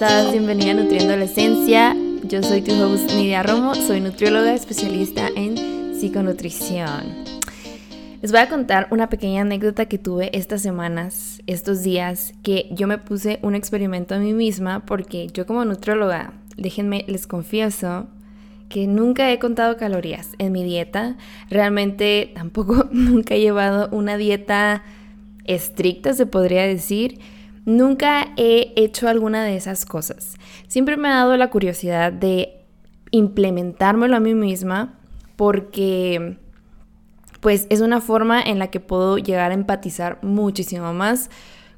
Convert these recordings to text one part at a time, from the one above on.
Hello, ¿cómo estás? Bienvenida a Nutriendo la Esencia. Yo soy tu host Nidia Romo, soy nutrióloga especialista en psiconutrición. Les voy a contar una pequeña anécdota que tuve estas semanas, estos días, que yo me puse un experimento a mí misma porque yo como nutrióloga, déjenme, les confieso que nunca he contado calorías en mi dieta. Realmente tampoco nunca he llevado una dieta estricta, se podría decir. Nunca he hecho alguna de esas cosas. Siempre me ha dado la curiosidad de implementármelo a mí misma porque pues es una forma en la que puedo llegar a empatizar muchísimo más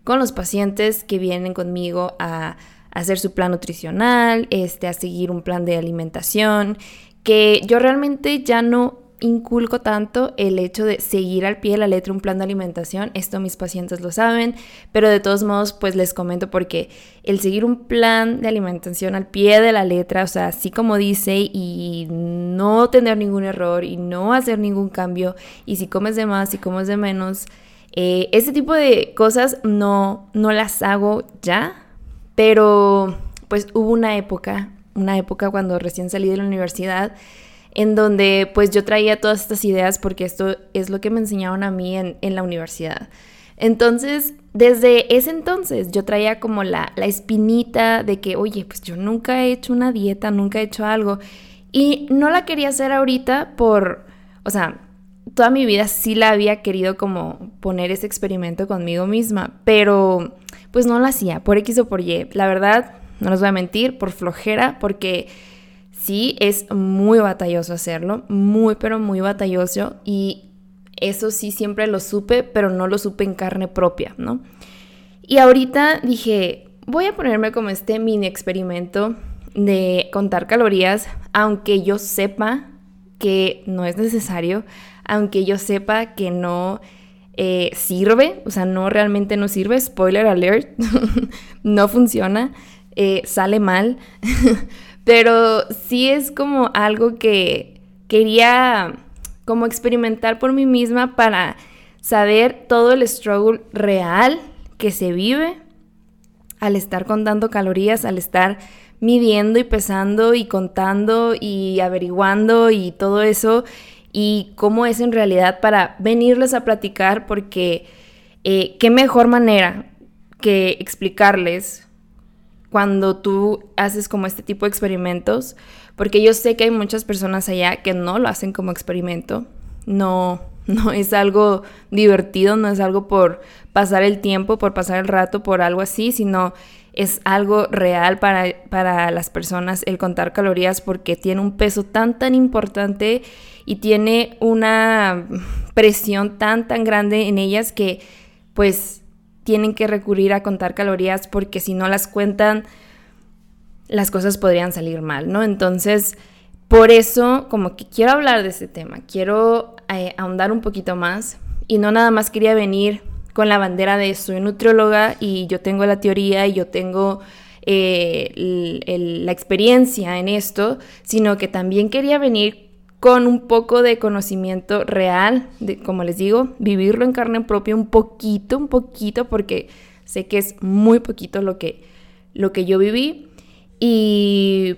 con los pacientes que vienen conmigo a hacer su plan nutricional, este, a seguir un plan de alimentación, que yo realmente ya no inculco tanto el hecho de seguir al pie de la letra un plan de alimentación, esto mis pacientes lo saben, pero de todos modos pues les comento porque el seguir un plan de alimentación al pie de la letra, o sea, así como dice y no tener ningún error y no hacer ningún cambio y si comes de más y comes de menos, eh, ese tipo de cosas no, no las hago ya, pero pues hubo una época, una época cuando recién salí de la universidad, en donde pues yo traía todas estas ideas porque esto es lo que me enseñaron a mí en, la universidad. Entonces, desde ese entonces yo traía como la, la espinita de que, oye, pues yo nunca he hecho una dieta, nunca he hecho algo. Y no la quería hacer ahorita por, o sea, toda mi vida sí la había querido como poner ese experimento conmigo misma, pero pues no lo hacía, por X o por Y. La verdad, no les voy a mentir, por flojera, porque sí es muy batalloso hacerlo, muy, pero muy batalloso. Y eso sí siempre lo supe, pero no lo supe en carne propia, ¿no? Y ahorita dije, voy a ponerme como este mini experimento de contar calorías, aunque yo sepa que no es necesario, aunque yo sepa que no eh, sirve, o sea, no realmente no sirve, spoiler alert, no funciona, eh, sale mal, pero sí es como algo que quería como experimentar por mí misma para saber todo el struggle real que se vive al estar contando calorías, al estar midiendo y pesando y contando y averiguando y todo eso y cómo es en realidad para venirles a platicar porque eh, qué mejor manera que explicarles cuando tú haces como este tipo de experimentos, porque yo sé que hay muchas personas allá que no lo hacen como experimento, no, no es algo divertido, no es algo por pasar el tiempo, por pasar el rato, por algo así, sino es algo real para, para las personas el contar calorías porque tiene un peso tan, tan importante y tiene una presión tan, tan grande en ellas que pues tienen que recurrir a contar calorías porque si no las cuentan, las cosas podrían salir mal, ¿no? Entonces, por eso como que quiero hablar de este tema, quiero eh, ahondar un poquito más y no nada más quería venir con la bandera de soy nutrióloga y yo tengo la teoría y yo tengo eh, la experiencia en esto, sino que también quería venir con un poco de conocimiento real, como les digo, vivirlo en carne propia un poquito, un poquito, porque sé que es muy poquito lo que, lo que yo viví. Y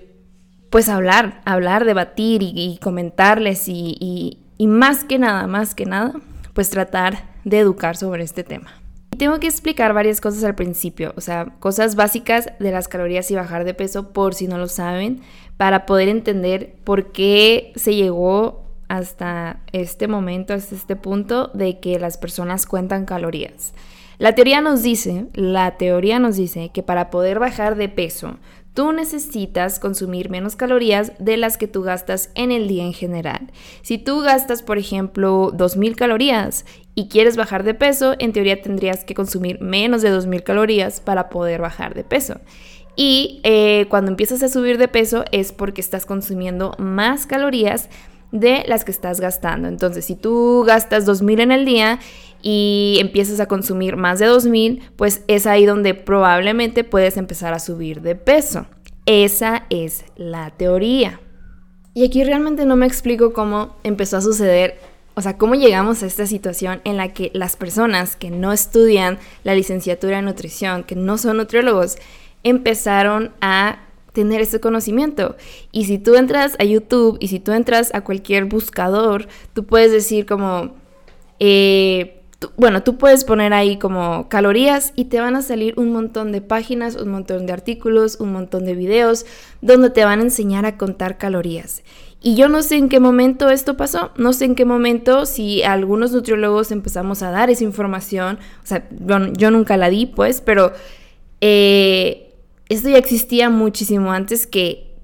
pues hablar, hablar, debatir y, comentarles y, y más que nada, más que nada, pues tratar de educar sobre este tema. Y tengo que explicar varias cosas al principio, o sea, cosas básicas de las calorías y bajar de peso por si no lo saben, para poder entender por qué se llegó hasta este momento, hasta este punto de que las personas cuentan calorías. La teoría nos dice, la teoría nos dice que para poder bajar de peso, tú necesitas consumir menos calorías de las que tú gastas en el día en general. Si tú gastas, por ejemplo, 2.000 calorías y quieres bajar de peso, en teoría tendrías que consumir menos de 2.000 calorías para poder bajar de peso. Y eh, cuando empiezas a subir de peso es porque estás consumiendo más calorías de las que estás gastando. Entonces, si tú gastas 2.000 en el día y empiezas a consumir más de 2.000, pues es ahí donde probablemente puedes empezar a subir de peso. Esa es la teoría. Y aquí realmente no me explico cómo empezó a suceder o sea, ¿cómo llegamos a esta situación en la que las personas que no estudian la licenciatura en nutrición, que no son nutriólogos, empezaron a tener ese conocimiento. Y si tú entras a YouTube y si tú entras a cualquier buscador, tú puedes decir como, eh, bueno, tú puedes poner ahí como calorías y te van a salir un montón de páginas, un montón de artículos, un montón de videos donde te van a enseñar a contar calorías. Y yo no sé en qué momento esto pasó, no sé en qué momento si algunos nutriólogos empezamos a dar esa información, o sea, yo, nunca la di pues, pero eh, esto ya existía muchísimo antes que,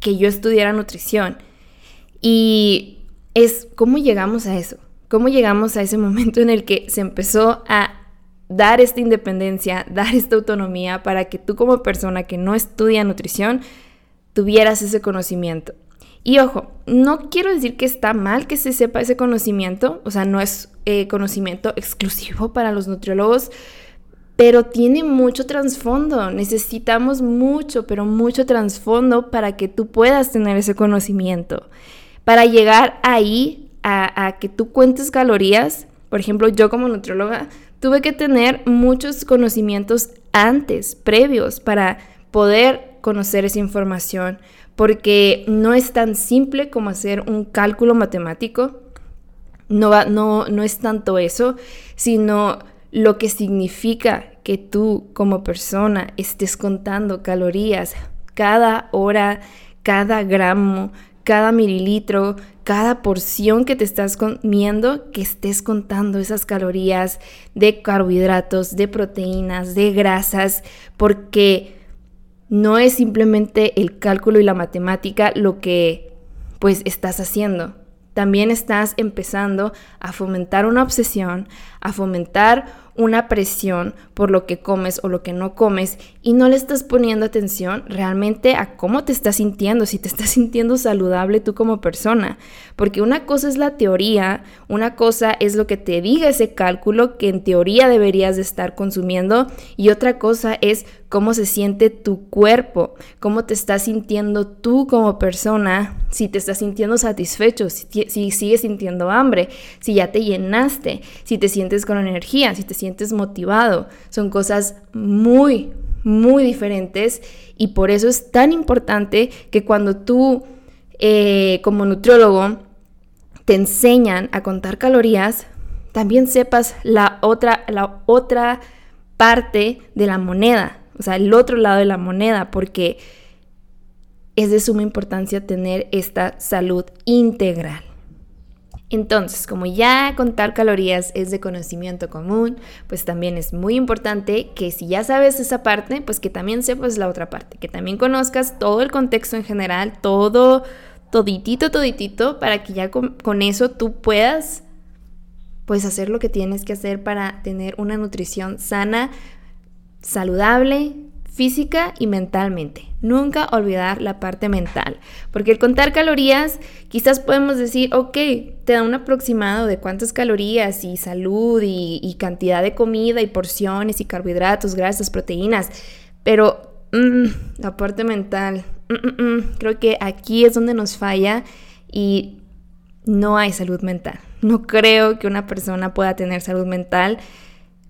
que yo estudiara nutrición. Y es cómo llegamos a eso cómo llegamos a ese momento en el que se empezó a dar esta independencia, dar esta autonomía para que tú como persona que no estudia nutrición tuvieras ese conocimiento. Y ojo, no quiero decir que está mal que se sepa ese conocimiento, o sea, no es eh, conocimiento exclusivo para los nutriólogos, pero tiene mucho trasfondo. Necesitamos mucho, pero mucho trasfondo para que tú puedas tener ese conocimiento. Para llegar ahí a, que tú cuentes calorías, por ejemplo, yo como nutrióloga tuve que tener muchos conocimientos antes, previos, para poder conocer esa información, porque no es tan simple como hacer un cálculo matemático, no, va, no, no es tanto eso, sino lo que significa que tú como persona estés contando calorías cada hora, cada gramo, cada mililitro, cada porción que te estás comiendo, que estés contando esas calorías de carbohidratos, de proteínas, de grasas, porque no es simplemente el cálculo y la matemática lo que pues estás haciendo. También estás empezando a fomentar una obsesión, a fomentar una presión por lo que comes o lo que no comes y no le estás poniendo atención realmente a cómo te estás sintiendo, si te estás sintiendo saludable tú como persona. Porque una cosa es la teoría, una cosa es lo que te diga ese cálculo que en teoría deberías de estar consumiendo y otra cosa es cómo se siente tu cuerpo, cómo te estás sintiendo tú como persona, si te estás sintiendo satisfecho, si, si sigues sintiendo hambre, si ya te llenaste, si te sientes con energía, si te sientes motivado. Son cosas muy, muy diferentes y por eso es tan importante que cuando tú eh, como nutriólogo te enseñan a contar calorías, también sepas la otra, la otra parte de la moneda, o sea, el otro lado de la moneda, porque es de suma importancia tener esta salud integral. Entonces, como ya contar calorías es de conocimiento común, pues también es muy importante que si ya sabes esa parte, pues que también sepas la otra parte, que también conozcas todo el contexto en general, todo, toditito, toditito, para que ya con, con eso tú puedas, pues hacer lo que tienes que hacer para tener una nutrición sana, saludable, física y mentalmente. Nunca olvidar la parte mental, porque el contar calorías, quizás podemos decir, ok, te da un aproximado de cuántas calorías y salud y, cantidad de comida y porciones y carbohidratos, grasas, proteínas, pero mm, la parte mental, mm, mm, creo que aquí es donde nos falla y no hay salud mental. No creo que una persona pueda tener salud mental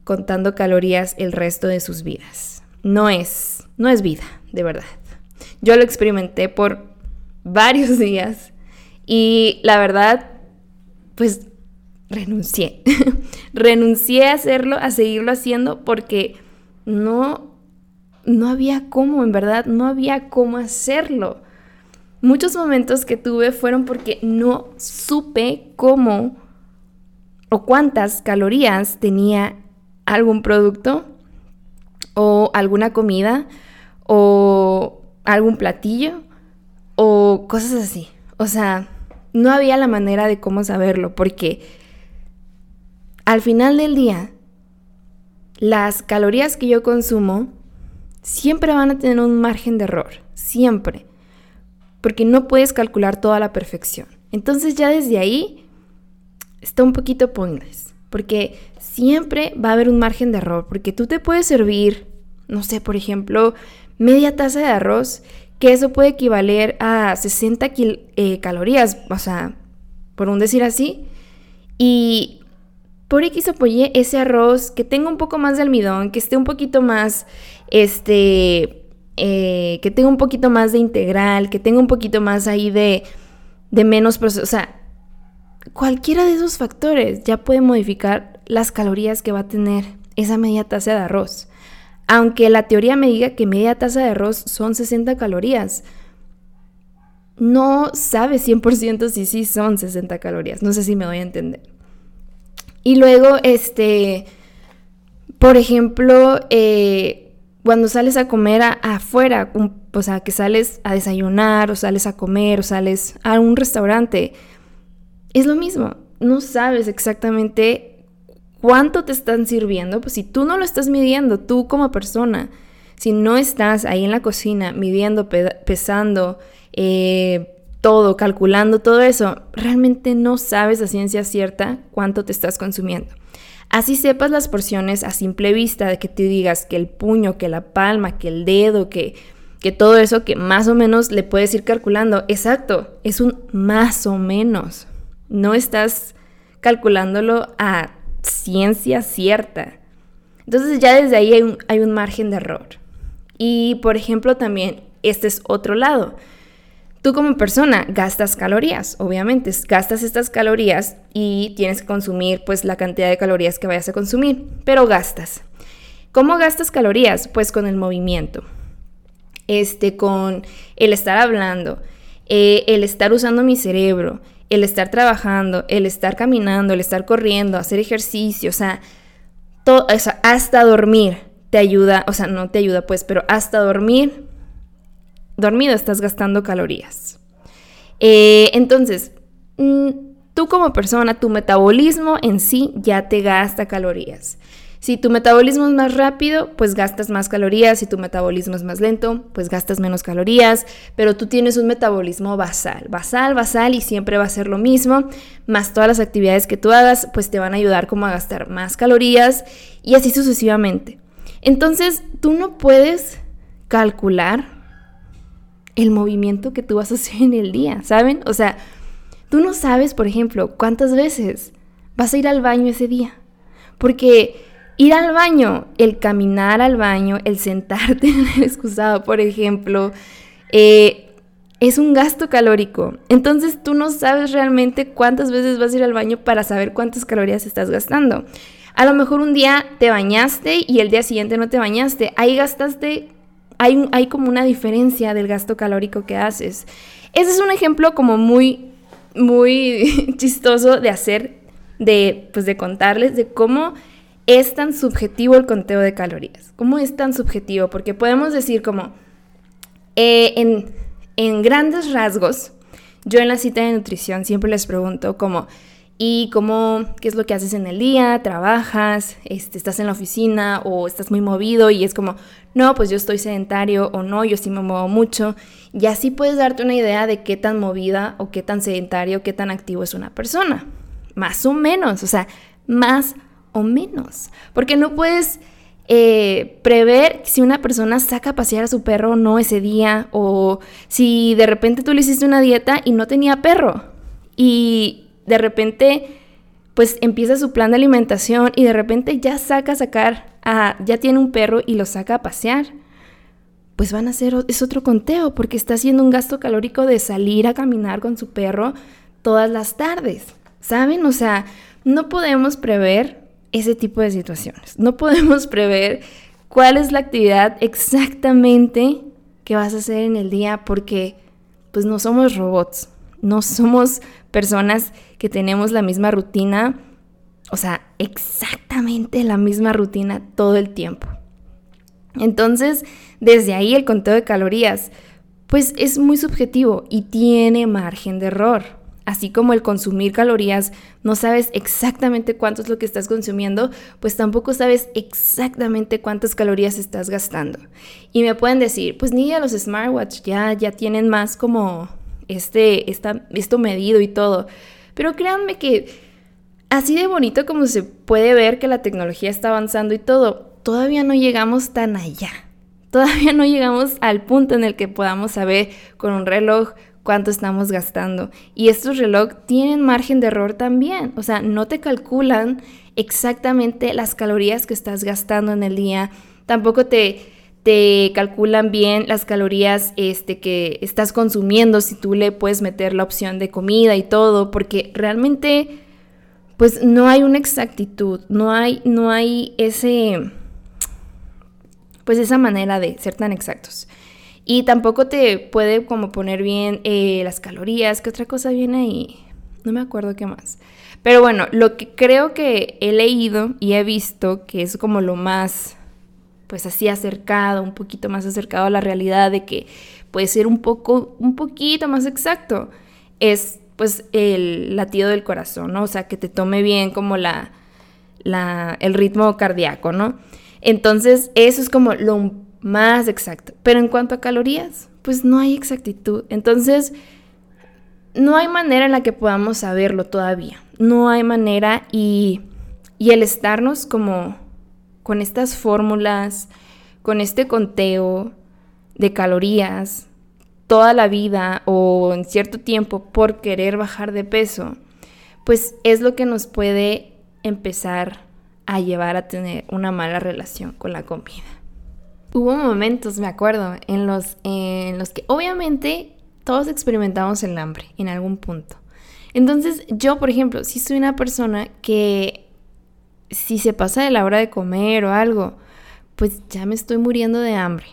contando calorías el resto de sus vidas no es, no es vida, de verdad. Yo lo experimenté por varios días y la verdad, pues renuncié. renuncié a hacerlo, a seguirlo haciendo porque no, no había cómo, en verdad, no había cómo hacerlo. Muchos momentos que tuve fueron porque no supe cómo o cuántas calorías tenía algún producto o alguna comida o algún platillo o cosas así. O sea, no había la manera de cómo saberlo porque al final del día las calorías que yo consumo siempre van a tener un margen de error, siempre, porque no puedes calcular toda la perfección. Entonces ya desde ahí está un poquito pointless, porque siempre va a haber un margen de error, porque tú te puedes servir, no sé, por ejemplo, media taza de arroz, que eso puede equivaler a 60 eh, calorías, o sea, por un decir así, y por X apoyé ese arroz que tenga un poco más de almidón, que esté un poquito más, este, eh, que tenga un poquito más de integral, que tenga un poquito más ahí de, de menos proceso. O sea, cualquiera de esos factores ya puede modificar las calorías que va a tener esa media taza de arroz. Aunque la teoría me diga que media taza de arroz son 60 calorías, no sabe 100% si sí son 60 calorías. No sé si me doy a entender. Y luego, este, por ejemplo, eh, cuando sales a comer afuera, o sea, que sales a desayunar o sales a comer o sales a un restaurante, es lo mismo. No sabes exactamente cuánto te están sirviendo, pues si tú no lo estás midiendo, tú como persona, si no estás ahí en la cocina midiendo, pesando, eh, todo, calculando todo eso, realmente no sabes a ciencia cierta cuánto te estás consumiendo. Así sepas las porciones a simple vista, de que te digas que el puño, que la palma, que el dedo, que, que todo eso que más o menos le puedes ir calculando. Exacto, es un más o menos. No estás calculándolo a ciencia cierta. Entonces ya desde ahí hay un, margen de error. Y por ejemplo también, este es otro lado. Tú como persona gastas calorías, obviamente, gastas estas calorías y tienes que consumir pues la cantidad de calorías que vayas a consumir, pero gastas. ¿Cómo gastas calorías? Pues con el movimiento, este, con el estar hablando, eh, el estar usando mi cerebro, el estar trabajando, el estar caminando, el estar corriendo, hacer ejercicio, o sea, todo, hasta dormir te ayuda, o sea, no te ayuda pues, pero hasta dormir dormido estás gastando calorías. Eh, entonces, mm, tú como persona, tu metabolismo en sí ya te gasta calorías. Si tu metabolismo es más rápido, pues gastas más calorías. Si tu metabolismo es más lento, pues gastas menos calorías. Pero tú tienes un metabolismo basal, basal, basal y siempre va a ser lo mismo. Más todas las actividades que tú hagas, pues te van a ayudar como a gastar más calorías y así sucesivamente. Entonces, tú no puedes calcular el movimiento que tú vas a hacer en el día, ¿saben? O sea, tú no sabes, por ejemplo, cuántas veces vas a ir al baño ese día. Porque ir al baño, el caminar al baño, el sentarte en el excusado, por ejemplo, eh, es un gasto calórico. Entonces tú no sabes realmente cuántas veces vas a ir al baño para saber cuántas calorías estás gastando. A lo mejor un día te bañaste y el día siguiente no te bañaste. Ahí gastaste hay, como una diferencia del gasto calórico que haces. Ese es un ejemplo como muy, muy chistoso de hacer, de, pues de contarles de cómo es tan subjetivo el conteo de calorías. ¿Cómo es tan subjetivo? Porque podemos decir como, eh, en, en grandes rasgos, yo en la cita de nutrición siempre les pregunto como, y cómo, qué es lo que haces en el día, trabajas, este, estás en la oficina o estás muy movido y es como, no, pues yo estoy sedentario o no, yo sí me muevo mucho. Y así puedes darte una idea de qué tan movida o qué tan sedentario, qué tan activo es una persona. Más o menos, o sea, más o menos. Porque no puedes eh, prever si una persona saca a pasear a su perro o no ese día o si de repente tú le hiciste una dieta y no tenía perro. Y de repente pues empieza su plan de alimentación y de repente ya saca a sacar, a, ya tiene un perro y lo saca a pasear, pues van a hacer, es otro conteo, porque está haciendo un gasto calórico de salir a caminar con su perro todas las tardes, ¿saben? O sea, no podemos prever ese tipo de situaciones, no podemos prever cuál es la actividad exactamente que vas a hacer en el día, porque pues no somos robots, no somos personas que tenemos la misma rutina, o sea, exactamente la misma rutina todo el tiempo. Entonces, desde ahí el conteo de calorías, pues es muy subjetivo y tiene margen de error. Así como el consumir calorías, no sabes exactamente cuánto es lo que estás consumiendo, pues tampoco sabes exactamente cuántas calorías estás gastando. Y me pueden decir, pues ni a los smartwatch ya, ya tienen más como este, esto medido y todo. Pero créanme que así de bonito como se puede ver que la tecnología está avanzando y todo, todavía no llegamos tan allá. Todavía no llegamos al punto en el que podamos saber con un reloj cuánto estamos gastando. Y estos relojes tienen margen de error también. O sea, no te calculan exactamente las calorías que estás gastando en el día. Tampoco te, te calculan bien las calorías este, que estás consumiendo, si tú le puedes meter la opción de comida y todo, porque realmente pues no hay una exactitud, no hay, no hay ese, pues esa manera de ser tan exactos. Y tampoco te puede como poner bien eh, las calorías, ¿qué otra cosa viene ahí? No me acuerdo qué más. Pero bueno, lo que creo que he leído y he visto que es como lo más pues así acercado, un poquito más acercado a la realidad de que puede ser un poco, un poquito más exacto, es pues el latido del corazón, ¿no? O sea, que te tome bien como la, la, el ritmo cardíaco, ¿no? Entonces, eso es como lo más exacto. Pero en cuanto a calorías, pues no hay exactitud. Entonces, no hay manera en la que podamos saberlo todavía. No hay manera y, y el estarnos como con estas fórmulas, con este conteo de calorías toda la vida o en cierto tiempo por querer bajar de peso, pues es lo que nos puede empezar a llevar a tener una mala relación con la comida. Hubo momentos, me acuerdo, en los, en los que obviamente todos experimentamos el hambre en algún punto. Entonces yo, por ejemplo, si soy una persona que si se pasa de la hora de comer o algo, pues ya me estoy muriendo de hambre.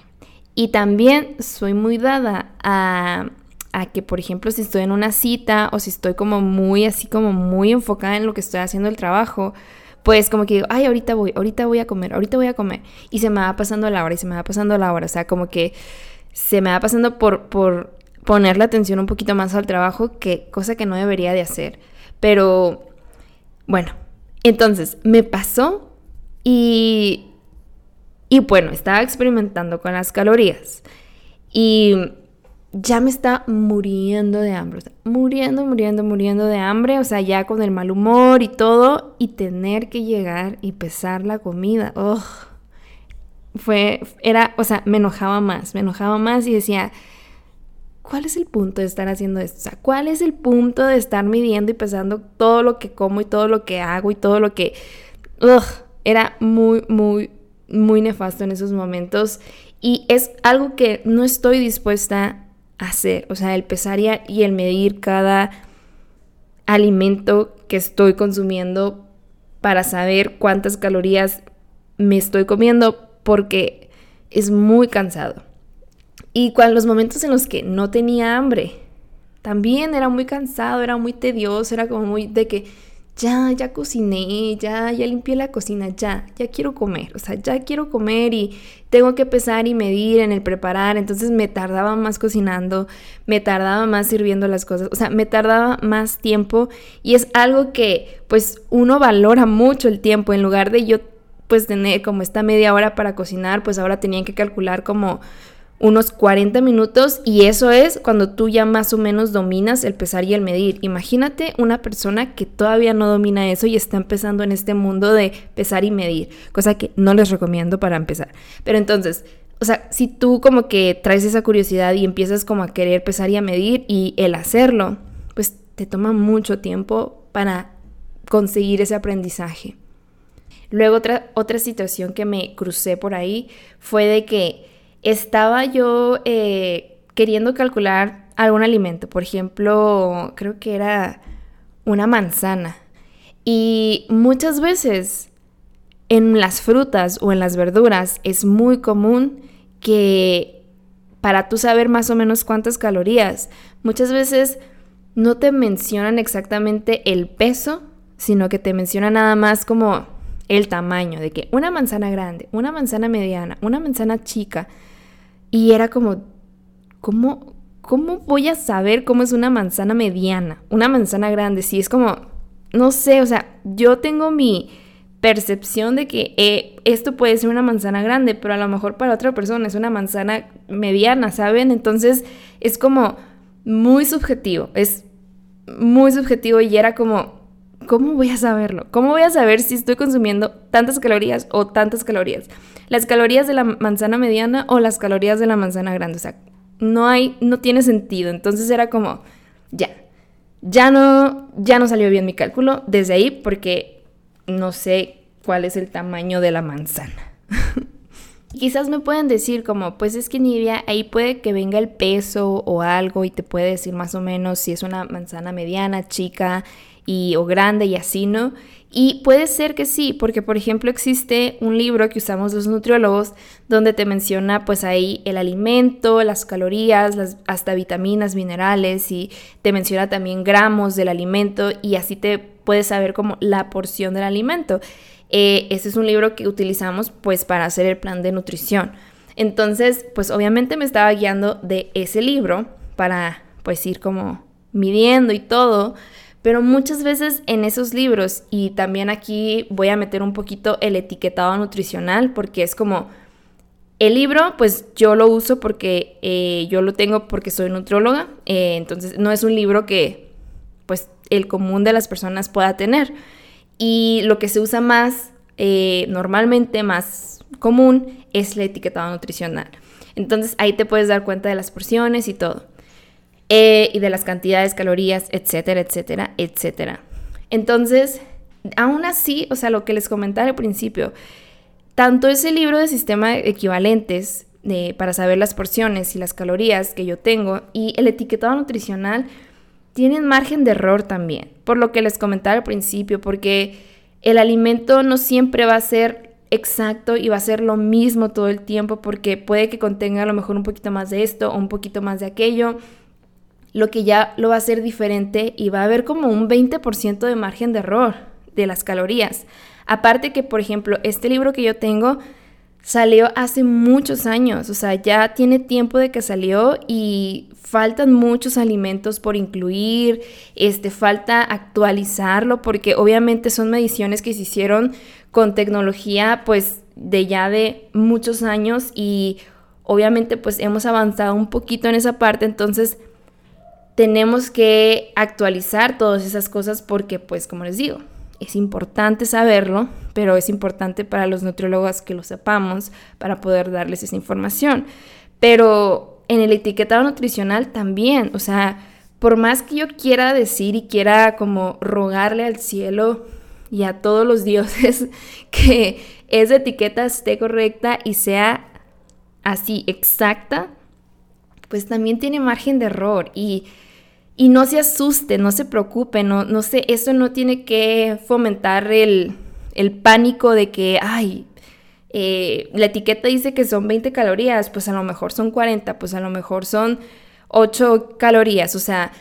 Y también soy muy dada a, a, que, por ejemplo, si estoy en una cita o si estoy como muy así, como muy enfocada en lo que estoy haciendo el trabajo, pues como que digo, ay, ahorita voy, ahorita voy a comer, ahorita voy a comer. Y se me va pasando la hora y se me va pasando la hora. O sea, como que se me va pasando por, por poner la atención un poquito más al trabajo, que cosa que no debería de hacer. Pero, bueno, entonces, me pasó y, y bueno, estaba experimentando con las calorías y ya me está muriendo de hambre, muriendo, muriendo, muriendo de hambre, o sea, ya con el mal humor y todo, y tener que llegar y pesar la comida, oh, fue, era, o sea, me enojaba más, me enojaba más y decía, ¿cuál es el punto de estar haciendo esto? O sea, ¿cuál es el punto de estar midiendo y pesando todo lo que como y todo lo que hago y todo lo que... Ugh, era muy, muy, muy nefasto en esos momentos y es algo que no estoy dispuesta hacer. O sea, el pesar y el medir cada alimento que estoy consumiendo para saber cuántas calorías me estoy comiendo porque es muy cansado. Y cuando los momentos en los que no tenía hambre, también era muy cansado, era muy tedioso, era como muy de que ya, ya cociné, ya, ya limpié la cocina, ya, ya quiero comer, o sea, ya quiero comer y tengo que pesar y medir en el preparar, entonces me tardaba más cocinando, me tardaba más sirviendo las cosas, o sea, me tardaba más tiempo. Y es algo que pues uno valora mucho el tiempo, en lugar de yo pues tener como esta media hora para cocinar, pues ahora tenían que calcular como unos 40 minutos y eso es cuando tú ya más o menos dominas el pesar y el medir. Imagínate una persona que todavía no domina eso y está empezando en este mundo de pesar y medir, cosa que no les recomiendo para empezar. Pero entonces, o sea, si tú como que traes esa curiosidad y empiezas como a querer pesar y a medir y el hacerlo, pues te toma mucho tiempo para conseguir ese aprendizaje. Luego otra, otra situación que me crucé por ahí fue de que estaba yo eh, queriendo calcular algún alimento, por ejemplo, creo que era una manzana. Y muchas veces en las frutas o en las verduras es muy común que para tú saber más o menos cuántas calorías, muchas veces no te mencionan exactamente el peso, sino que te mencionan nada más como el tamaño, de que una manzana grande, una manzana mediana, una manzana chica, y era como, ¿cómo, ¿cómo voy a saber cómo es una manzana mediana? Una manzana grande, sí, es como, no sé, o sea, yo tengo mi percepción de que eh, esto puede ser una manzana grande, pero a lo mejor para otra persona es una manzana mediana, ¿saben? Entonces es como muy subjetivo, es muy subjetivo y era como, ¿cómo voy a saberlo? ¿Cómo voy a saber si estoy consumiendo tantas calorías o tantas calorías? las calorías de la manzana mediana o las calorías de la manzana grande. O sea, no hay, no tiene sentido. Entonces era como, ya, ya no, ya no salió bien mi cálculo desde ahí porque no sé cuál es el tamaño de la manzana. quizás me pueden decir como, pues es que Nidia, ahí puede que venga el peso o algo y te puede decir más o menos si es una manzana mediana, chica y, o grande y así, ¿no? Y puede ser que sí, porque por ejemplo existe un libro que usamos los nutriólogos donde te menciona pues ahí el alimento, las calorías, hasta vitaminas, minerales y te menciona también gramos del alimento y así te puedes saber como la porción del alimento. Eh, ese es un libro que utilizamos pues para hacer el plan de nutrición. Entonces pues obviamente me estaba guiando de ese libro para pues ir como midiendo y todo. Pero muchas veces en esos libros, y también aquí voy a meter un poquito el etiquetado nutricional, porque es como, el libro, pues yo lo uso porque eh, yo lo tengo porque soy nutrióloga, eh, entonces no es un libro que pues el común de las personas pueda tener. Y lo que se usa más, eh, normalmente más común, es el etiquetado nutricional. Entonces ahí te puedes dar cuenta de las porciones y todo. Eh, y de las cantidades, calorías, etcétera, etcétera, etcétera. Entonces, aún así, o sea, lo que les comentaba al principio, tanto ese libro de sistema equivalentes eh, para saber las porciones y las calorías que yo tengo y el etiquetado nutricional tienen margen de error también, por lo que les comentaba al principio, porque el alimento no siempre va a ser exacto y va a ser lo mismo todo el tiempo, porque puede que contenga a lo mejor un poquito más de esto o un poquito más de aquello, lo que ya lo va a hacer diferente y va a haber como un 20% de margen de error de las calorías. Aparte que, por ejemplo, este libro que yo tengo salió hace muchos años, o sea, ya tiene tiempo de que salió y faltan muchos alimentos por incluir, este, falta actualizarlo porque obviamente son mediciones que se hicieron con tecnología pues de ya de muchos años y obviamente pues hemos avanzado un poquito en esa parte, entonces tenemos que actualizar todas esas cosas porque, pues, como les digo, es importante saberlo, pero es importante para los nutriólogos que lo sepamos para poder darles esa información. Pero en el etiquetado nutricional también, o sea, por más que yo quiera decir y quiera como rogarle al cielo y a todos los dioses que esa etiqueta esté correcta y sea así exacta, pues también tiene margen de error y y no se asuste, no se preocupe, no, no sé, eso no tiene que fomentar el, pánico de que, ay, eh, la etiqueta dice que son 20 calorías, pues a lo mejor son 40, pues a lo mejor son 8 calorías, o sea,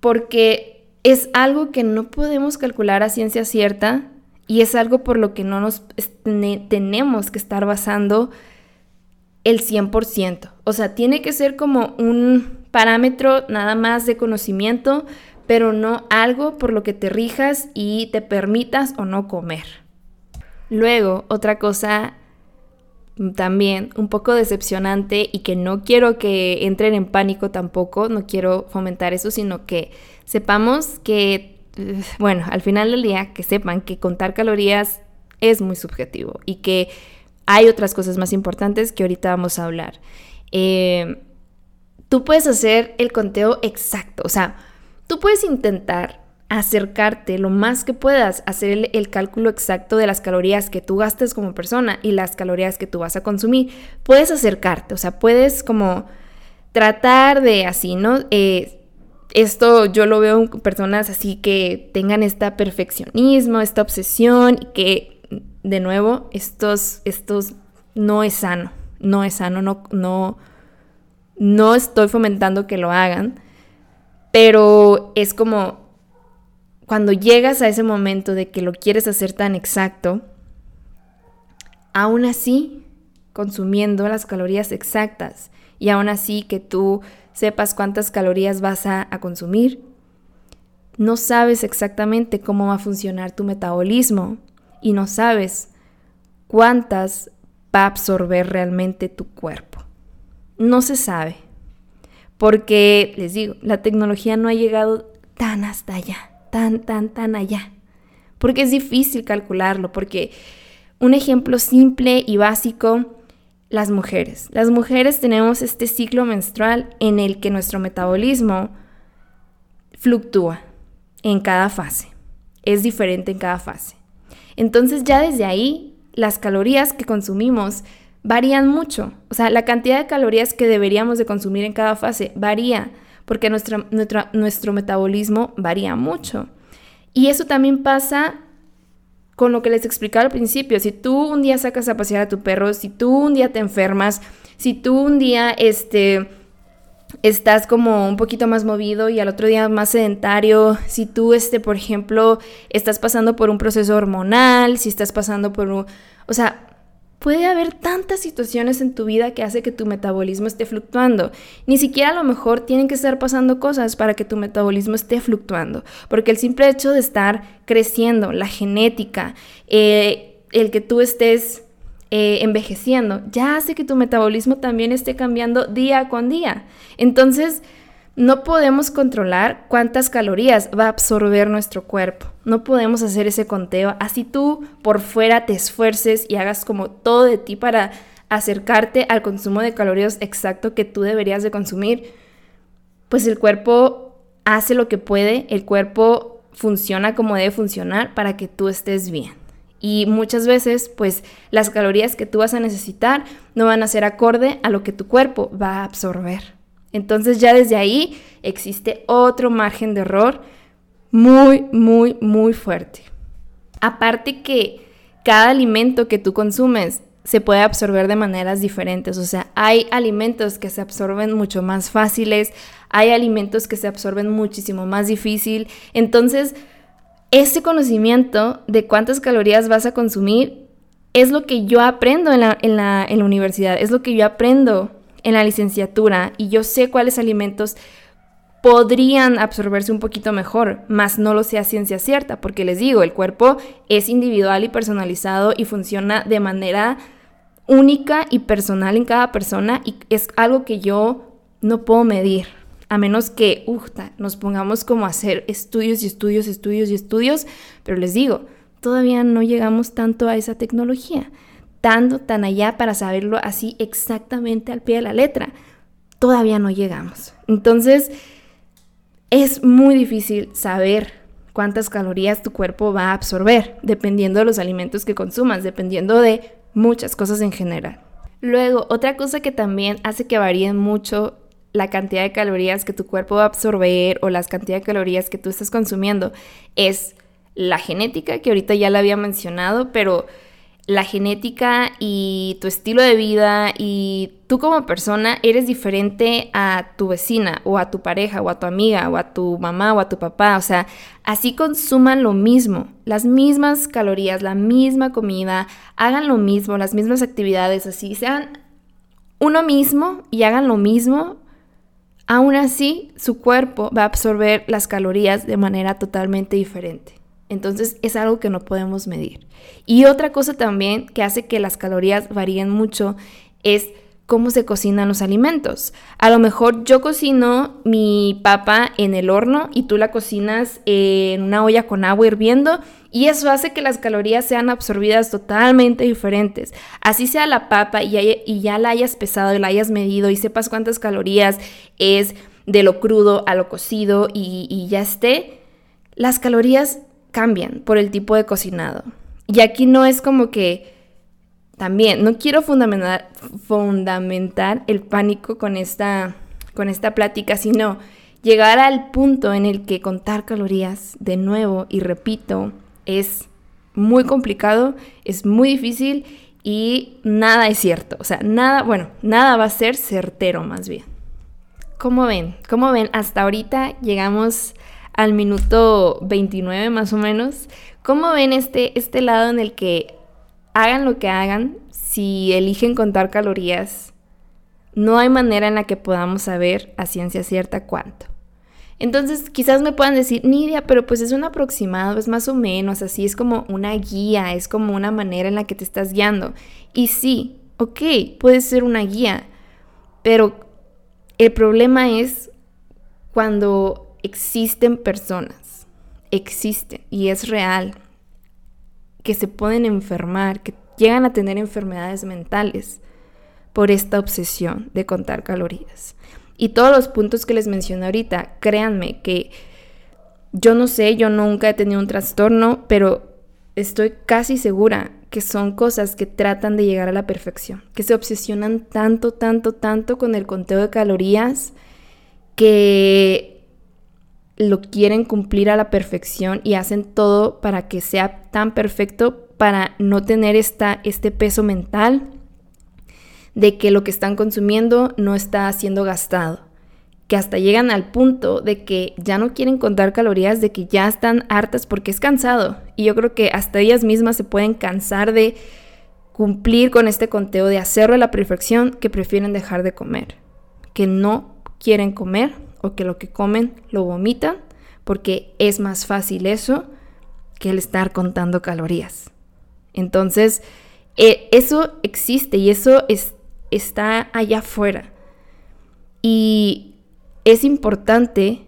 porque es algo que no podemos calcular a ciencia cierta y es algo por lo que no nos tenemos que estar basando el 100%. O sea, tiene que ser como un parámetro nada más de conocimiento, pero no algo por lo que te rijas y te permitas o no comer. Luego, otra cosa también un poco decepcionante y que no quiero que entren en pánico tampoco, no quiero fomentar eso, sino que sepamos que, bueno, al final del día, que sepan que contar calorías es muy subjetivo y que hay otras cosas más importantes que ahorita vamos a hablar. Eh, tú puedes hacer el conteo exacto, o sea, tú puedes intentar acercarte lo más que puedas, hacer el, cálculo exacto de las calorías que tú gastes como persona y las calorías que tú vas a consumir. Puedes acercarte, o sea, puedes como tratar de así, ¿no? Eh, esto yo lo veo en personas así que tengan este perfeccionismo, esta obsesión y que, de nuevo, estos, estos no es sano, no es sano, no, no, no estoy fomentando que lo hagan, pero es como cuando llegas a ese momento de que lo quieres hacer tan exacto, aún así consumiendo las calorías exactas y aún así que tú sepas cuántas calorías vas a, consumir, no sabes exactamente cómo va a funcionar tu metabolismo y no sabes cuántas va a absorber realmente tu cuerpo. No se sabe, porque les digo, la tecnología no ha llegado tan hasta allá, tan, tan, tan allá, porque es difícil calcularlo, porque un ejemplo simple y básico, las mujeres. Las mujeres tenemos este ciclo menstrual en el que nuestro metabolismo fluctúa en cada fase, es diferente en cada fase. Entonces ya desde ahí, las calorías que consumimos varían mucho. O sea, la cantidad de calorías que deberíamos de consumir en cada fase varía porque nuestro metabolismo varía mucho. Y eso también pasa con lo que les explicaba al principio. Si tú un día sacas a pasear a tu perro, si tú un día te enfermas, si tú un día este, estás como un poquito más movido y al otro día más sedentario, si tú, este, por ejemplo, estás pasando por un proceso hormonal, si estás pasando por un... O sea, puede haber tantas situaciones en tu vida que hace que tu metabolismo esté fluctuando. Ni siquiera a lo mejor tienen que estar pasando cosas para que tu metabolismo esté fluctuando, porque el simple hecho de estar creciendo, la genética, eh, el que tú estés eh, envejeciendo, ya hace que tu metabolismo también esté cambiando día con día. Entonces, no podemos controlar cuántas calorías va a absorber nuestro cuerpo. No podemos hacer ese conteo. Así tú por fuera te esfuerces y hagas como todo de ti para acercarte al consumo de calorías exacto que tú deberías de consumir. Pues el cuerpo hace lo que puede, el cuerpo funciona como debe funcionar para que tú estés bien. Y muchas veces, pues las calorías que tú vas a necesitar no van a ser acorde a lo que tu cuerpo va a absorber. Entonces ya desde ahí existe otro margen de error muy, muy, muy fuerte. Aparte que cada alimento que tú consumes se puede absorber de maneras diferentes. O sea, hay alimentos que se absorben mucho más fáciles, hay alimentos que se absorben muchísimo más difícil. Entonces, ese conocimiento de cuántas calorías vas a consumir es lo que yo aprendo en la, en la, en la universidad, es lo que yo aprendo en la licenciatura y yo sé cuáles alimentos podrían absorberse un poquito mejor, más no lo sé a ciencia cierta, porque les digo, el cuerpo es individual y personalizado y funciona de manera única y personal en cada persona y es algo que yo no puedo medir, a menos que nos pongamos como a hacer estudios y estudios, estudios y estudios, pero les digo, todavía no llegamos tanto a esa tecnología tan allá para saberlo así exactamente al pie de la letra. Todavía no llegamos. Entonces, es muy difícil saber cuántas calorías tu cuerpo va a absorber, dependiendo de los alimentos que consumas, dependiendo de muchas cosas en general. Luego, otra cosa que también hace que varíen mucho la cantidad de calorías que tu cuerpo va a absorber o las cantidad de calorías que tú estás consumiendo es la genética, que ahorita ya la había mencionado, pero la genética y tu estilo de vida y tú como persona eres diferente a tu vecina o a tu pareja o a tu amiga o a tu mamá o a tu papá. O sea, así consuman lo mismo, las mismas calorías, la misma comida, hagan lo mismo, las mismas actividades, así sean uno mismo y hagan lo mismo. Aún así, su cuerpo va a absorber las calorías de manera totalmente diferente. Entonces es algo que no podemos medir. Y otra cosa también que hace que las calorías varíen mucho es cómo se cocinan los alimentos. A lo mejor yo cocino mi papa en el horno y tú la cocinas en una olla con agua hirviendo y eso hace que las calorías sean absorbidas totalmente diferentes. Así sea la papa y ya, la hayas pesado y la hayas medido y sepas cuántas calorías es de lo crudo a lo cocido y, ya esté, las calorías cambian por el tipo de cocinado. Y aquí no es como que también, no quiero fundamentar, el pánico con esta, con esta plática, sino llegar al punto en el que contar calorías de nuevo y repito es muy complicado, es muy difícil y nada es cierto. O sea, nada, bueno, nada va a ser certero más bien. ¿Cómo ven? ¿Cómo ven? Hasta ahorita llegamos al minuto 29 más o menos. ¿Cómo ven este, este lado en el que hagan lo que hagan, si eligen contar calorías, no hay manera en la que podamos saber a ciencia cierta cuánto? Entonces, quizás me puedan decir, Nidia, pero pues es un aproximado, es más o menos, así es como una guía, es como una manera en la que te estás guiando. Y sí, ok, puede ser una guía, pero el problema es cuando existen personas, existen y es real, que se pueden enfermar, que llegan a tener enfermedades mentales por esta obsesión de contar calorías. Y todos los puntos que les mencioné ahorita, créanme que yo no sé, yo nunca he tenido un trastorno, pero estoy casi segura que son cosas que tratan de llegar a la perfección, que se obsesionan tanto, tanto, tanto con el conteo de calorías que lo quieren cumplir a la perfección y hacen todo para que sea tan perfecto para no tener esta, este peso mental de que lo que están consumiendo no está siendo gastado que hasta llegan al punto de que ya no quieren contar calorías, de que ya están hartas porque es cansado. Y yo creo que hasta ellas mismas se pueden cansar de cumplir con este conteo, de hacerlo a la perfección, que prefieren dejar de comer, que no quieren comer o que lo que comen lo vomitan, porque es más fácil eso que el estar contando calorías. Entonces, eh, eso existe y eso es, está allá afuera. Y es importante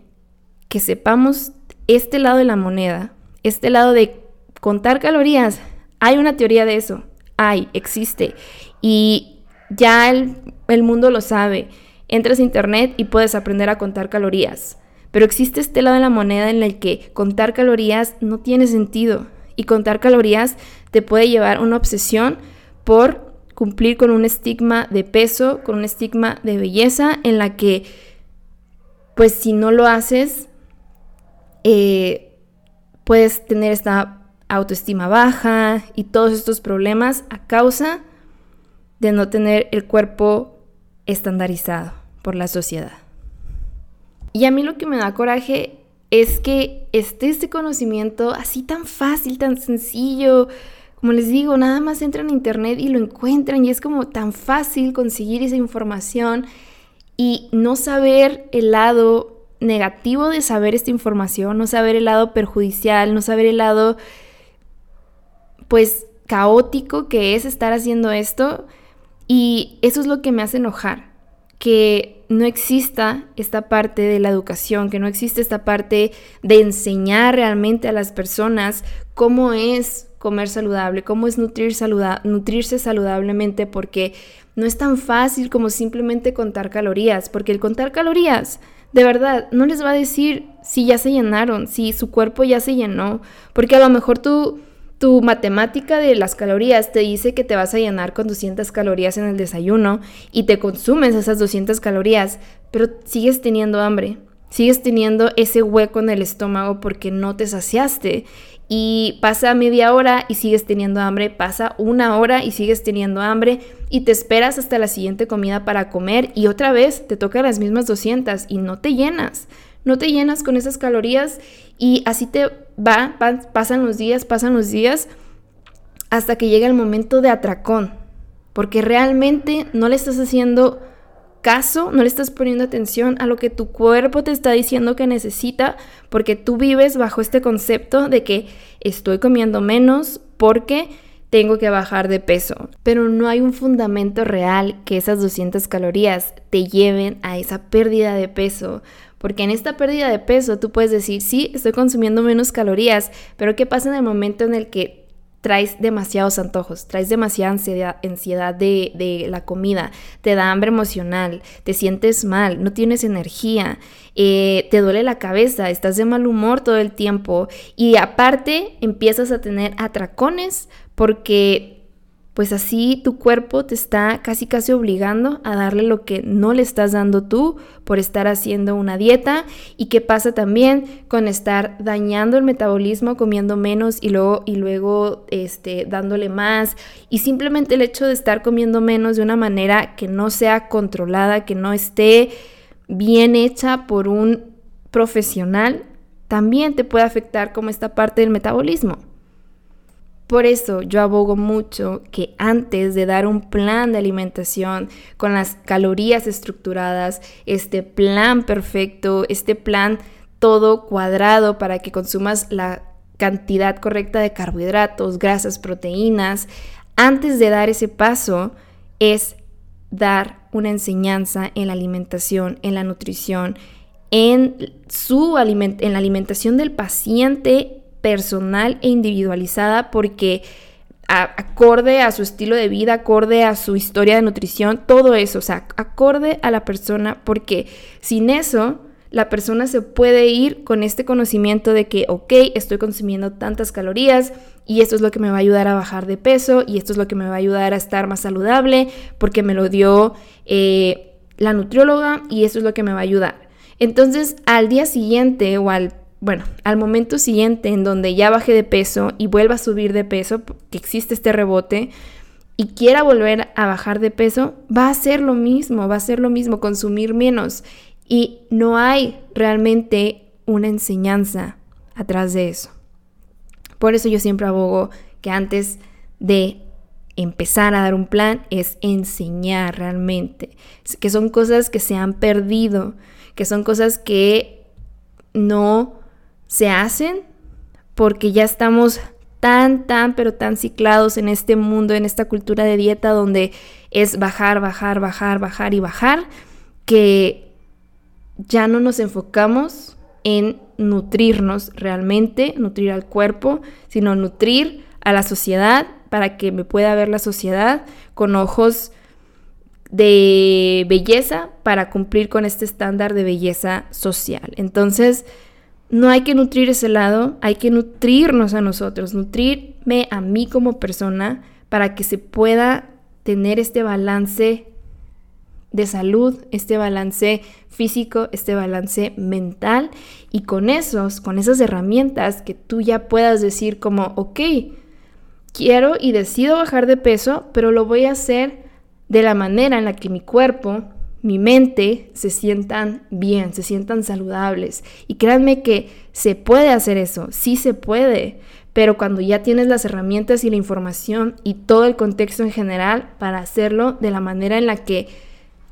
que sepamos este lado de la moneda, este lado de contar calorías. Hay una teoría de eso, hay, existe. Y ya el, mundo lo sabe. Entras a internet y puedes aprender a contar calorías. Pero existe este lado de la moneda en el que contar calorías no tiene sentido. Y contar calorías te puede llevar a una obsesión por cumplir con un estigma de peso, con un estigma de belleza en la que pues si no lo haces, eh, puedes tener esta autoestima baja y todos estos problemas a causa de no tener el cuerpo estandarizado por la sociedad. Y a mí lo que me da coraje es que esté este conocimiento así tan fácil, tan sencillo. Como les digo, nada más entran a internet y lo encuentran y es como tan fácil conseguir esa información y no saber el lado negativo de saber esta información, no saber el lado perjudicial, no saber el lado pues caótico que es estar haciendo esto y eso es lo que me hace enojar, que no exista esta parte de la educación, que no existe esta parte de enseñar realmente a las personas cómo es comer saludable, cómo es nutrir nutrirse saludablemente, porque no es tan fácil como simplemente contar calorías, porque el contar calorías, de verdad, no les va a decir si ya se llenaron, si su cuerpo ya se llenó, porque a lo mejor tú tu matemática de las calorías te dice que te vas a llenar con 200 calorías en el desayuno y te consumes esas 200 calorías, pero sigues teniendo hambre, sigues teniendo ese hueco en el estómago porque no te saciaste. Y pasa media hora y sigues teniendo hambre, pasa una hora y sigues teniendo hambre y te esperas hasta la siguiente comida para comer y otra vez te toca las mismas 200 y no te llenas, no te llenas con esas calorías y así te va, pasan los días, pasan los días hasta que llega el momento de atracón, porque realmente no le estás haciendo caso, no le estás poniendo atención a lo que tu cuerpo te está diciendo que necesita, porque tú vives bajo este concepto de que estoy comiendo menos porque tengo que bajar de peso. Pero no hay un fundamento real que esas 200 calorías te lleven a esa pérdida de peso. Porque en esta pérdida de peso tú puedes decir, sí, estoy consumiendo menos calorías, pero ¿qué pasa en el momento en el que traes demasiados antojos, traes demasiada ansiedad, de, la comida, te da hambre emocional, te sientes mal, no tienes energía, eh, te duele la cabeza, estás de mal humor todo el tiempo y aparte empiezas a tener atracones porque pues así tu cuerpo te está casi casi obligando a darle lo que no le estás dando tú por estar haciendo una dieta y qué pasa también con estar dañando el metabolismo comiendo menos y luego y luego este dándole más y simplemente el hecho de estar comiendo menos de una manera que no sea controlada, que no esté bien hecha por un profesional, también te puede afectar como esta parte del metabolismo. Por eso yo abogo mucho que antes de dar un plan de alimentación con las calorías estructuradas, este plan perfecto, este plan todo cuadrado para que consumas la cantidad correcta de carbohidratos, grasas, proteínas, antes de dar ese paso es dar una enseñanza en la alimentación, en la nutrición, en, su en la alimentación del paciente personal e individualizada porque acorde a su estilo de vida, acorde a su historia de nutrición, todo eso, o sea, acorde a la persona, porque sin eso la persona se puede ir con este conocimiento de que, ok, estoy consumiendo tantas calorías y esto es lo que me va a ayudar a bajar de peso y esto es lo que me va a ayudar a estar más saludable porque me lo dio eh, la nutrióloga y esto es lo que me va a ayudar. Entonces, al día siguiente o al, bueno, al momento siguiente en donde ya baje de peso y vuelva a subir de peso, que existe este rebote, y quiera volver a bajar de peso, va a ser lo mismo, va a ser lo mismo, consumir menos. Y no hay realmente una enseñanza atrás de eso. Por eso yo siempre abogo que antes de empezar a dar un plan es enseñar realmente, que son cosas que se han perdido, que son cosas que no se hacen porque ya estamos tan, tan, pero tan ciclados en este mundo, en esta cultura de dieta donde es bajar, bajar, bajar, bajar y bajar, que ya no nos enfocamos en nutrirnos realmente, nutrir al cuerpo, sino nutrir a la sociedad para que me pueda ver la sociedad con ojos de belleza para cumplir con este estándar de belleza social. Entonces, no hay que nutrir ese lado, hay que nutrirnos a nosotros, nutrirme a mí como persona para que se pueda tener este balance de salud, este balance físico, este balance mental y con esos, con esas herramientas que tú ya puedas decir como, ok, quiero y decido bajar de peso, pero lo voy a hacer de la manera en la que mi cuerpo, mi mente se sientan bien, se sientan saludables. Y créanme que se puede hacer eso, sí se puede, pero cuando ya tienes las herramientas y la información y todo el contexto en general para hacerlo de la manera en la que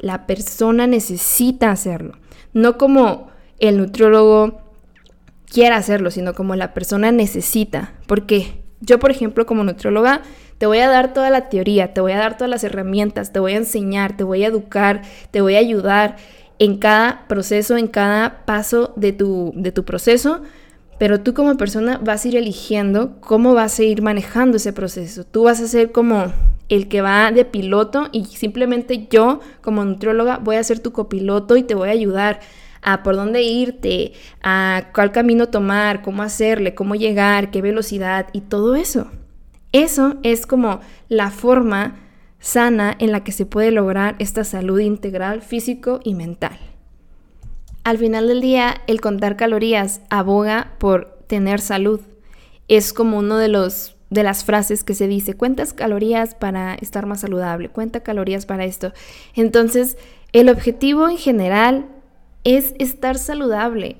la persona necesita hacerlo. No como el nutriólogo quiera hacerlo, sino como la persona necesita. Porque yo, por ejemplo, como nutrióloga, te voy a dar toda la teoría, te voy a dar todas las herramientas, te voy a enseñar, te voy a educar, te voy a ayudar en cada proceso, en cada paso de tu, de tu proceso, pero tú como persona vas a ir eligiendo cómo vas a ir manejando ese proceso. Tú vas a ser como el que va de piloto y simplemente yo como nutrióloga voy a ser tu copiloto y te voy a ayudar a por dónde irte, a cuál camino tomar, cómo hacerle, cómo llegar, qué velocidad y todo eso. Eso es como la forma sana en la que se puede lograr esta salud integral físico y mental. Al final del día, el contar calorías aboga por tener salud. Es como uno de los de las frases que se dice, cuentas calorías para estar más saludable, cuenta calorías para esto. Entonces, el objetivo en general es estar saludable.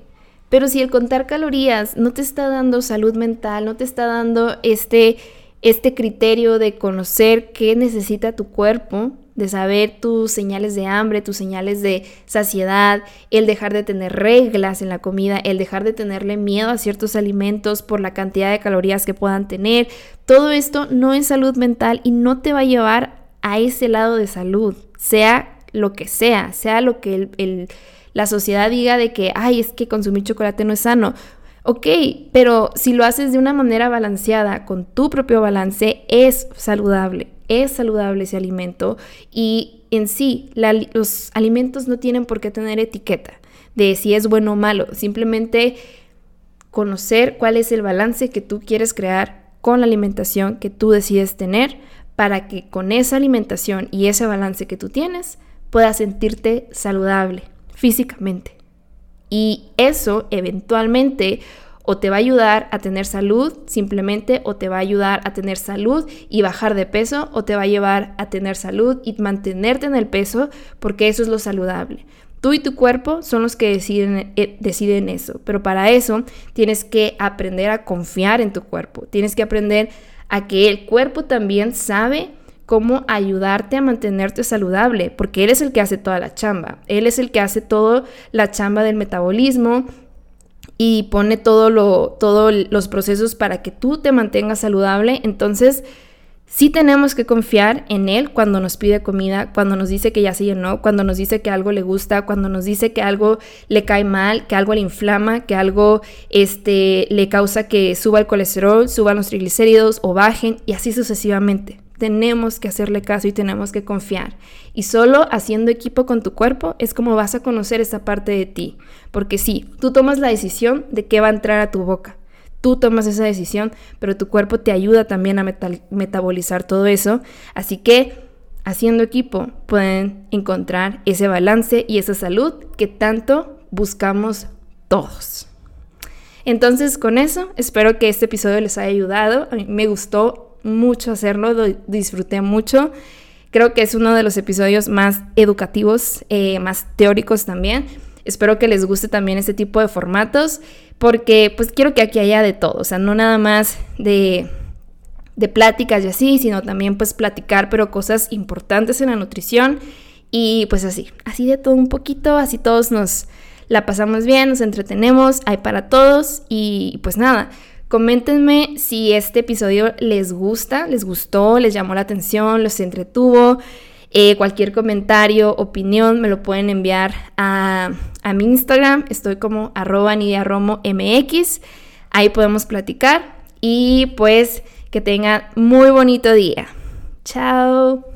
Pero si el contar calorías no te está dando salud mental, no te está dando este este criterio de conocer qué necesita tu cuerpo, de saber tus señales de hambre, tus señales de saciedad, el dejar de tener reglas en la comida, el dejar de tenerle miedo a ciertos alimentos por la cantidad de calorías que puedan tener, todo esto no es salud mental y no te va a llevar a ese lado de salud, sea lo que sea, sea lo que la sociedad diga de que, ay, es que consumir chocolate no es sano. Ok, pero si lo haces de una manera balanceada, con tu propio balance, es saludable, es saludable ese alimento y en sí los alimentos no tienen por qué tener etiqueta de si es bueno o malo, simplemente conocer cuál es el balance que tú quieres crear con la alimentación que tú decides tener para que con esa alimentación y ese balance que tú tienes puedas sentirte saludable físicamente. Y eso eventualmente o te va a ayudar a tener salud simplemente, o te va a ayudar a tener salud y bajar de peso, o te va a llevar a tener salud y mantenerte en el peso, porque eso es lo saludable. Tú y tu cuerpo son los que deciden, eh, deciden eso, pero para eso tienes que aprender a confiar en tu cuerpo, tienes que aprender a que el cuerpo también sabe cómo ayudarte a mantenerte saludable, porque Él es el que hace toda la chamba, Él es el que hace toda la chamba del metabolismo y pone todos los procesos para que tú te mantengas saludable. Entonces, sí tenemos que confiar en Él cuando nos pide comida, cuando nos dice que ya se llenó, cuando nos dice que algo le gusta, cuando nos dice que algo le cae mal, que algo le inflama, que algo este, le causa que suba el colesterol, suban los triglicéridos o bajen y así sucesivamente. Tenemos que hacerle caso y tenemos que confiar. Y solo haciendo equipo con tu cuerpo es como vas a conocer esa parte de ti. Porque sí, tú tomas la decisión de qué va a entrar a tu boca. Tú tomas esa decisión, pero tu cuerpo te ayuda también a metabolizar todo eso. Así que haciendo equipo pueden encontrar ese balance y esa salud que tanto buscamos todos. Entonces con eso espero que este episodio les haya ayudado. A mí me gustó mucho hacerlo, disfruté mucho. Creo que es uno de los episodios más educativos, eh, más teóricos también. Espero que les guste también este tipo de formatos porque pues quiero que aquí haya de todo, o sea, no nada más de, de pláticas y así, sino también pues platicar, pero cosas importantes en la nutrición y pues así, así de todo un poquito, así todos nos la pasamos bien, nos entretenemos, hay para todos y pues nada. Coméntenme si este episodio les gusta, les gustó, les llamó la atención, los entretuvo. Eh, cualquier comentario, opinión, me lo pueden enviar a, a mi Instagram. Estoy como arroba MX. Ahí podemos platicar. Y pues que tengan muy bonito día. Chao.